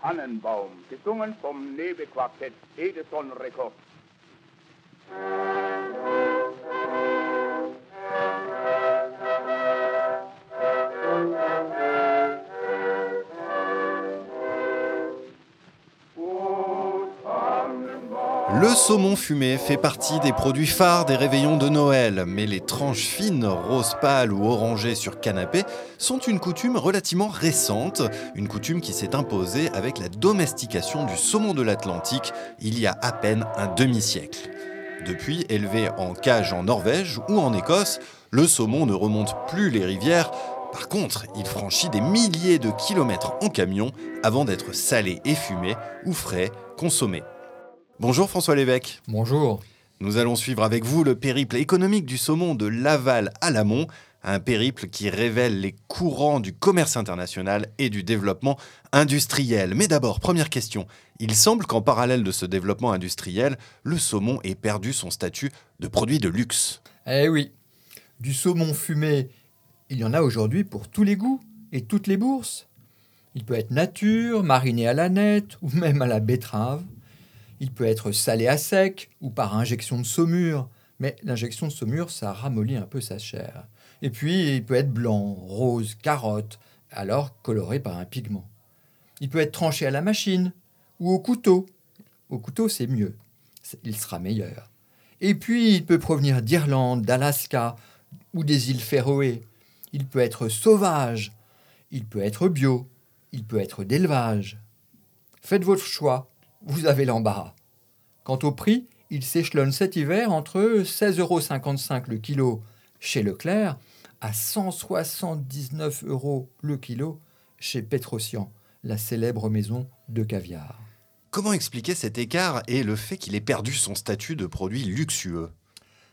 Tannenbaum, gesungen vom Nebequartett Edison Rekord. Le saumon fumé fait partie des produits phares des réveillons de Noël, mais les tranches fines, rose pâle ou orangées sur canapé sont une coutume relativement récente, une coutume qui s'est imposée avec la domestication du saumon de l'Atlantique il y a à peine un demi-siècle. Depuis élevé en cage en Norvège ou en Écosse, le saumon ne remonte plus les rivières, par contre, il franchit des milliers de kilomètres en camion avant d'être salé et fumé ou frais consommé. Bonjour François Lévesque. Bonjour. Nous allons suivre avec vous le périple économique du saumon de l'aval à l'amont, un périple qui révèle les courants du commerce international et du développement industriel. Mais d'abord, première question. Il semble qu'en parallèle de ce développement industriel, le saumon ait perdu son statut de produit de luxe. Eh oui, du saumon fumé, il y en a aujourd'hui pour tous les goûts et toutes les bourses. Il peut être nature, mariné à la nette ou même à la betterave. Il peut être salé à sec ou par injection de saumure, mais l'injection de saumure, ça ramollit un peu sa chair. Et puis, il peut être blanc, rose, carotte, alors coloré par un pigment. Il peut être tranché à la machine ou au couteau. Au couteau, c'est mieux. Il sera meilleur. Et puis, il peut provenir d'Irlande, d'Alaska ou des îles Féroé. Il peut être sauvage. Il peut être bio. Il peut être d'élevage. Faites votre choix vous avez l'embarras. Quant au prix, il s'échelonne cet hiver entre 16,55 euros le kilo chez Leclerc à 179 euros le kilo chez Petrosian, la célèbre maison de caviar. Comment expliquer cet écart et le fait qu'il ait perdu son statut de produit luxueux?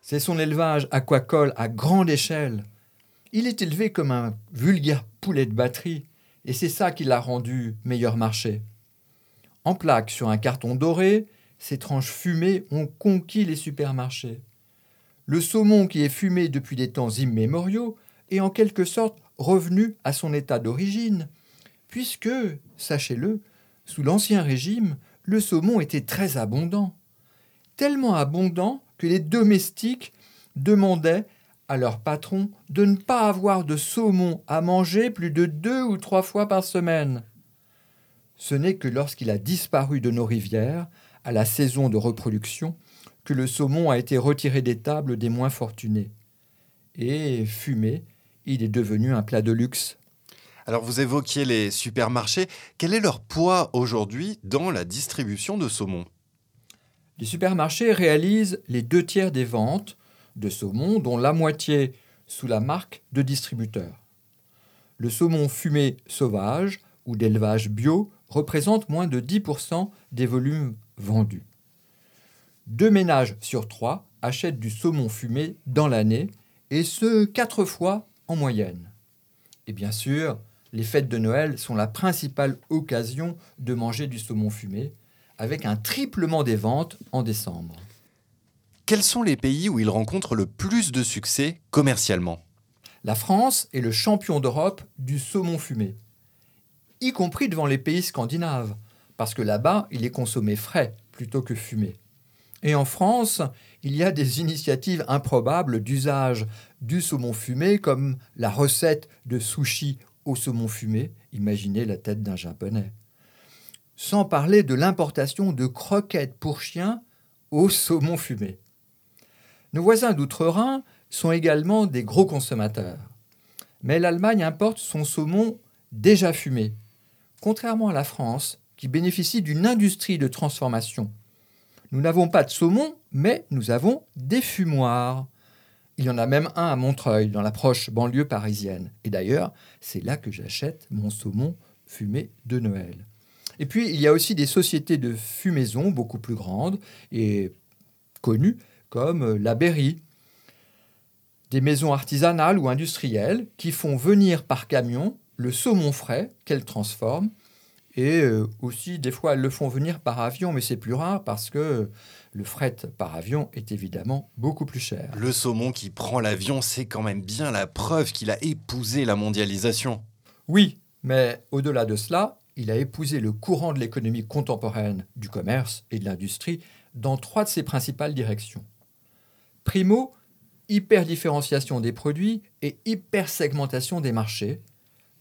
C'est son élevage aquacole à grande échelle. Il est élevé comme un vulgaire poulet de batterie, et c'est ça qui l'a rendu meilleur marché. En plaques sur un carton doré, ces tranches fumées ont conquis les supermarchés. Le saumon qui est fumé depuis des temps immémoriaux est en quelque sorte revenu à son état d'origine, puisque, sachez-le, sous l'Ancien Régime, le saumon était très abondant. Tellement abondant que les domestiques demandaient à leur patron de ne pas avoir de saumon à manger plus de deux ou trois fois par semaine ce n'est que lorsqu'il a disparu de nos rivières, à la saison de reproduction, que le saumon a été retiré des tables des moins fortunés. Et fumé, il est devenu un plat de luxe. Alors vous évoquiez les supermarchés. Quel est leur poids aujourd'hui dans la distribution de saumon? Les supermarchés réalisent les deux tiers des ventes de saumon, dont la moitié sous la marque de distributeur. Le saumon fumé sauvage ou d'élevage bio représente moins de 10% des volumes vendus. Deux ménages sur trois achètent du saumon fumé dans l'année, et ce, quatre fois en moyenne. Et bien sûr, les fêtes de Noël sont la principale occasion de manger du saumon fumé, avec un triplement des ventes en décembre. Quels sont les pays où il rencontre le plus de succès commercialement? La France est le champion d'Europe du saumon fumé y compris devant les pays scandinaves, parce que là-bas, il est consommé frais plutôt que fumé. Et en France, il y a des initiatives improbables d'usage du saumon fumé, comme la recette de sushi au saumon fumé, imaginez la tête d'un japonais. Sans parler de l'importation de croquettes pour chiens au saumon fumé. Nos voisins d'outre-Rhin sont également des gros consommateurs. Mais l'Allemagne importe son saumon déjà fumé, contrairement à la France, qui bénéficie d'une industrie de transformation. Nous n'avons pas de saumon, mais nous avons des fumoirs. Il y en a même un à Montreuil, dans la proche banlieue parisienne. Et d'ailleurs, c'est là que j'achète mon saumon fumé de Noël. Et puis, il y a aussi des sociétés de fumaison beaucoup plus grandes et connues, comme la Berry. Des maisons artisanales ou industrielles qui font venir par camion le saumon frais qu'elles transforment. Et euh, aussi, des fois, elles le font venir par avion, mais c'est plus rare parce que le fret par avion est évidemment beaucoup plus cher. Le saumon qui prend l'avion, c'est quand même bien la preuve qu'il a épousé la mondialisation. Oui, mais au-delà de cela, il a épousé le courant de l'économie contemporaine, du commerce et de l'industrie dans trois de ses principales directions. Primo, hyper-différenciation des produits et hyper-segmentation des marchés.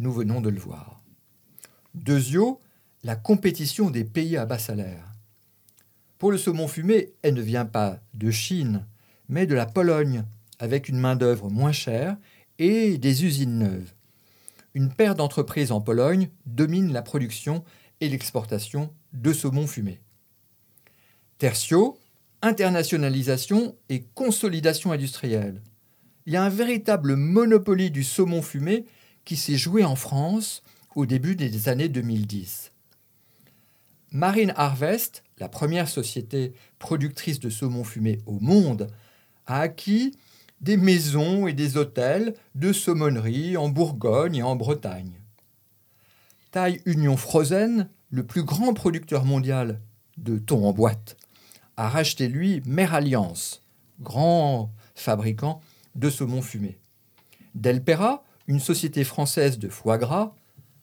Nous venons de le voir. Deuxio, la compétition des pays à bas salaire. Pour le saumon fumé, elle ne vient pas de Chine, mais de la Pologne, avec une main-d'œuvre moins chère et des usines neuves. Une paire d'entreprises en Pologne domine la production et l'exportation de saumon fumé. Tertio, internationalisation et consolidation industrielle. Il y a un véritable monopoly du saumon fumé qui s'est joué en France au début des années 2010. Marine Harvest, la première société productrice de saumon fumé au monde, a acquis des maisons et des hôtels de saumonnerie en Bourgogne et en Bretagne. Taille Union Frozen, le plus grand producteur mondial de thon en boîte, a racheté lui Mère Alliance, grand fabricant de saumon fumé. Delpera, une société française de foie gras,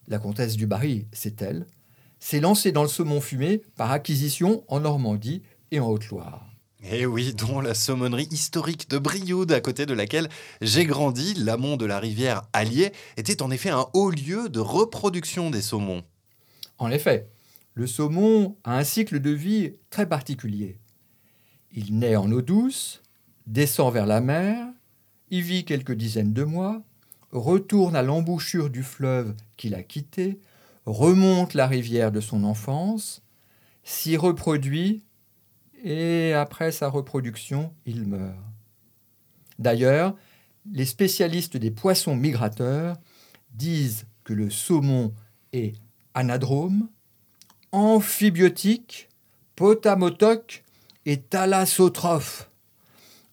la comtesse du Barry, c'est elle, s'est lancée dans le saumon fumé par acquisition en Normandie et en Haute-Loire. Et eh oui, dont la saumonnerie historique de Brioude, à côté de laquelle j'ai grandi, l'amont de la rivière Allier, était en effet un haut lieu de reproduction des saumons. En effet, le saumon a un cycle de vie très particulier. Il naît en eau douce, descend vers la mer, y vit quelques dizaines de mois, retourne à l'embouchure du fleuve qu'il a quitté, remonte la rivière de son enfance, s'y reproduit et après sa reproduction, il meurt. D'ailleurs, les spécialistes des poissons migrateurs disent que le saumon est anadrome, amphibiotique, potamotoque et thalassotrophe.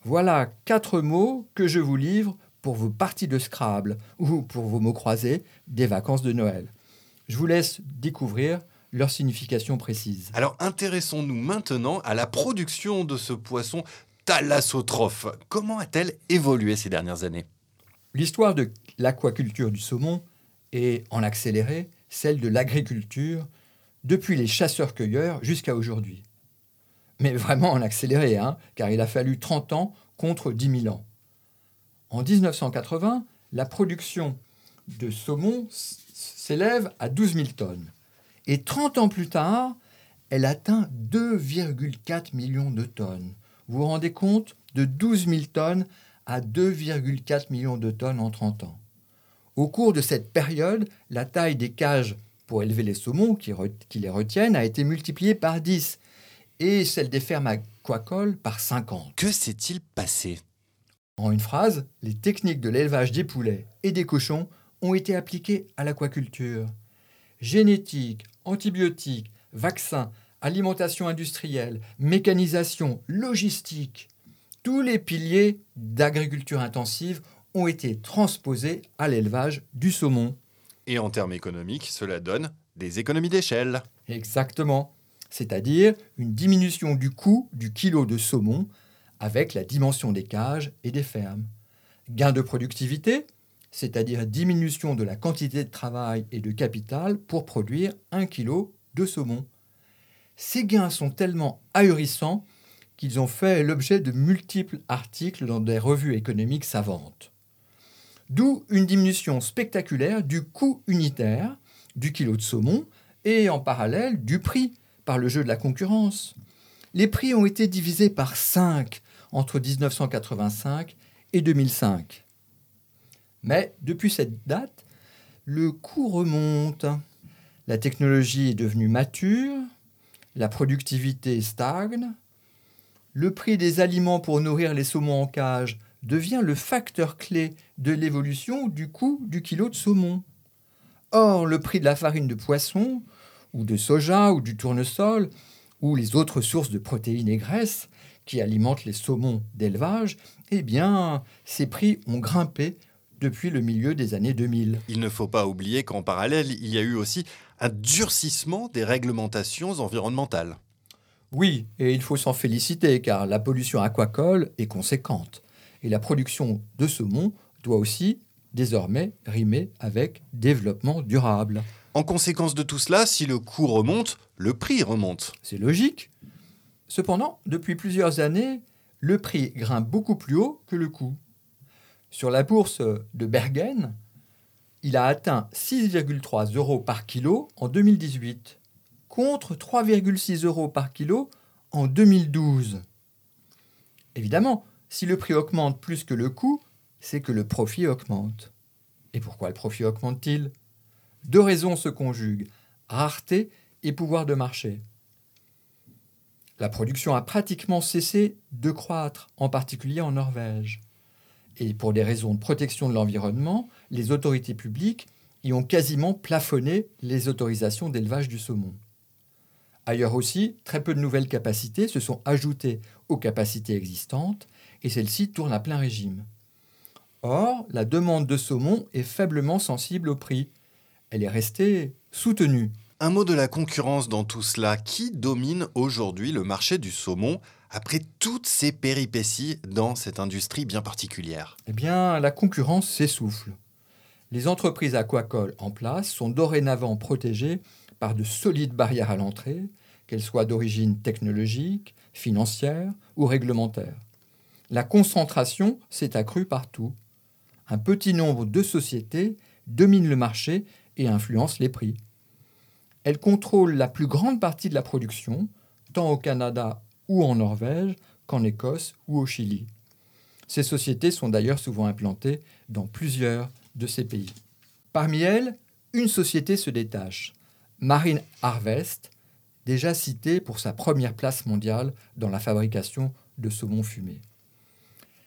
Voilà quatre mots que je vous livre pour vos parties de Scrabble ou pour vos mots croisés des vacances de Noël. Je vous laisse découvrir leur signification précise. Alors intéressons-nous maintenant à la production de ce poisson thalassotrophe. Comment a-t-elle évolué ces dernières années? L'histoire de l'aquaculture du saumon est en accéléré celle de l'agriculture depuis les chasseurs-cueilleurs jusqu'à aujourd'hui. Mais vraiment en accéléré, hein, car il a fallu 30 ans contre 10 000 ans. En 1980, la production de saumon s'élève à 12 000 tonnes. Et 30 ans plus tard, elle atteint 2,4 millions de tonnes. Vous vous rendez compte De 12 000 tonnes à 2,4 millions de tonnes en 30 ans. Au cours de cette période, la taille des cages pour élever les saumons qui, qui les retiennent a été multipliée par 10 et celle des fermes aquacoles par 50. Que s'est-il passé? En une phrase, les techniques de l'élevage des poulets et des cochons ont été appliquées à l'aquaculture. Génétique, antibiotiques, vaccins, alimentation industrielle, mécanisation, logistique, tous les piliers d'agriculture intensive ont été transposés à l'élevage du saumon. Et en termes économiques, cela donne des économies d'échelle. Exactement, c'est-à-dire une diminution du coût du kilo de saumon avec la dimension des cages et des fermes. Gain de productivité, c'est-à-dire diminution de la quantité de travail et de capital pour produire un kilo de saumon. Ces gains sont tellement ahurissants qu'ils ont fait l'objet de multiples articles dans des revues économiques savantes. D'où une diminution spectaculaire du coût unitaire du kilo de saumon et en parallèle du prix par le jeu de la concurrence. Les prix ont été divisés par 5 entre 1985 et 2005. Mais depuis cette date, le coût remonte. La technologie est devenue mature, la productivité stagne, le prix des aliments pour nourrir les saumons en cage devient le facteur clé de l'évolution du coût du kilo de saumon. Or, le prix de la farine de poisson, ou de soja, ou du tournesol, ou les autres sources de protéines et graisses qui alimentent les saumons d'élevage, eh bien, ces prix ont grimpé depuis le milieu des années 2000. Il ne faut pas oublier qu'en parallèle, il y a eu aussi un durcissement des réglementations environnementales. Oui, et il faut s'en féliciter car la pollution aquacole est conséquente. Et la production de saumon doit aussi désormais rimer avec développement durable. En conséquence de tout cela, si le coût remonte, le prix remonte. C'est logique. Cependant, depuis plusieurs années, le prix grimpe beaucoup plus haut que le coût. Sur la bourse de Bergen, il a atteint 6,3 euros par kilo en 2018, contre 3,6 euros par kilo en 2012. Évidemment, si le prix augmente plus que le coût, c'est que le profit augmente. Et pourquoi le profit augmente-t-il? Deux raisons se conjuguent, rareté et pouvoir de marché. La production a pratiquement cessé de croître, en particulier en Norvège. Et pour des raisons de protection de l'environnement, les autorités publiques y ont quasiment plafonné les autorisations d'élevage du saumon. Ailleurs aussi, très peu de nouvelles capacités se sont ajoutées aux capacités existantes et celles-ci tournent à plein régime. Or, la demande de saumon est faiblement sensible au prix. Elle est restée soutenue. Un mot de la concurrence dans tout cela. Qui domine aujourd'hui le marché du saumon après toutes ces péripéties dans cette industrie bien particulière? Eh bien, la concurrence s'essouffle. Les entreprises aquacoles en place sont dorénavant protégées par de solides barrières à l'entrée, qu'elles soient d'origine technologique, financière ou réglementaire. La concentration s'est accrue partout. Un petit nombre de sociétés domine le marché et influence les prix. Elles contrôlent la plus grande partie de la production, tant au Canada ou en Norvège qu'en Écosse ou au Chili. Ces sociétés sont d'ailleurs souvent implantées dans plusieurs de ces pays. Parmi elles, une société se détache, Marine Harvest, déjà citée pour sa première place mondiale dans la fabrication de saumon fumé.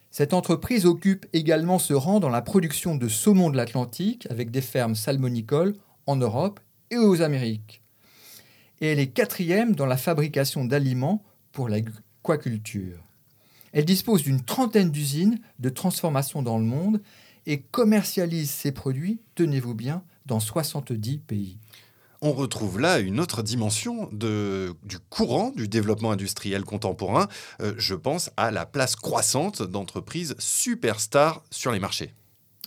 Cette entreprise occupe également ce rang dans la production de saumon de l'Atlantique avec des fermes salmonicoles en Europe et aux Amériques. Et elle est quatrième dans la fabrication d'aliments pour l'aquaculture. Elle dispose d'une trentaine d'usines de transformation dans le monde et commercialise ses produits, tenez-vous bien, dans 70 pays. On retrouve là une autre dimension de, du courant du développement industriel contemporain. Euh, je pense à la place croissante d'entreprises superstars sur les marchés.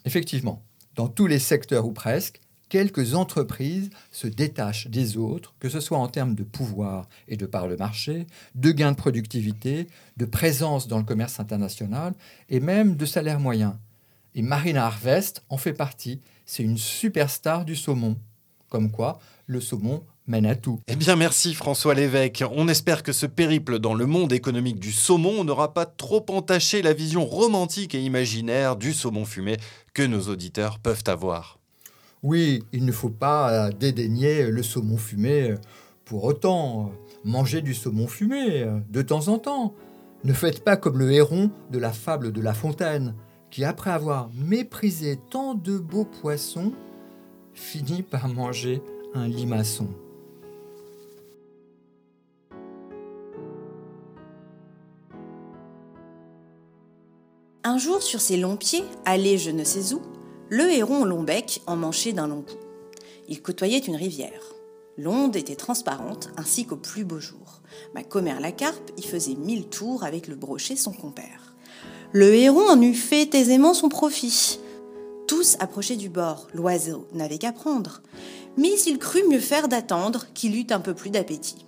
Effectivement, dans tous les secteurs ou presque, quelques entreprises se détachent des autres, que ce soit en termes de pouvoir et de part de marché, de gains de productivité, de présence dans le commerce international et même de salaire moyen. Et Marina Harvest en fait partie. C'est une superstar du saumon. Comme quoi, le saumon mène à tout. Eh bien, merci François Lévesque. On espère que ce périple dans le monde économique du saumon n'aura pas trop entaché la vision romantique et imaginaire du saumon fumé que nos auditeurs peuvent avoir. Oui, il ne faut pas dédaigner le saumon fumé pour autant. Manger du saumon fumé de temps en temps. Ne faites pas comme le héron de la fable de La Fontaine, qui après avoir méprisé tant de beaux poissons, finit par manger un limaçon. Un jour, sur ses longs pieds, allé je ne sais où, le héron long bec emmanchait d'un long cou. Il côtoyait une rivière. L'onde était transparente, ainsi qu'au plus beau jour. Ma commère la carpe y faisait mille tours avec le brochet son compère. Le héron en eût fait aisément son profit. Tous approchaient du bord, l'oiseau n'avait qu'à prendre. Mais il crut mieux faire d'attendre qu'il eût un peu plus d'appétit.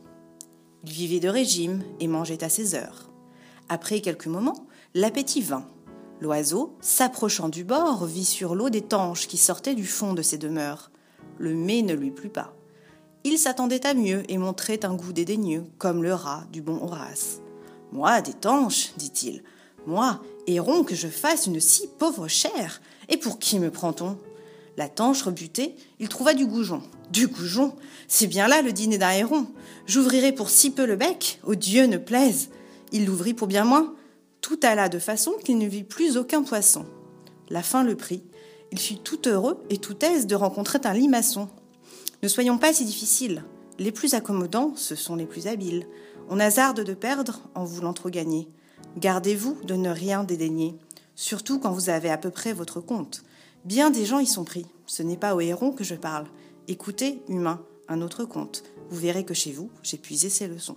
Il vivait de régime et mangeait à ses heures. Après quelques moments, l'appétit vint. L'oiseau, s'approchant du bord, vit sur l'eau des tanches qui sortaient du fond de ses demeures. Le mets ne lui plut pas. Il s'attendait à mieux et montrait un goût dédaigneux, comme le rat du bon Horace. Moi, des tanches, dit-il. Moi, héron, que je fasse une si pauvre chair. Et pour qui me prend-on? La tanche rebutée, il trouva du goujon. Du goujon C'est bien là le dîner d'un héron. J'ouvrirai pour si peu le bec, au Dieu ne plaise. Il l'ouvrit pour bien moins. Tout alla de façon qu'il ne vit plus aucun poisson. La faim le prit. Il fut tout heureux et tout aise de rencontrer un limaçon. Ne soyons pas si difficiles. Les plus accommodants, ce sont les plus habiles. On hasarde de perdre en voulant trop gagner. Gardez-vous de ne rien dédaigner, surtout quand vous avez à peu près votre compte. Bien des gens y sont pris. Ce n'est pas au héron que je parle. Écoutez, humain, un autre conte. Vous verrez que chez vous, j'ai puisé ces leçons.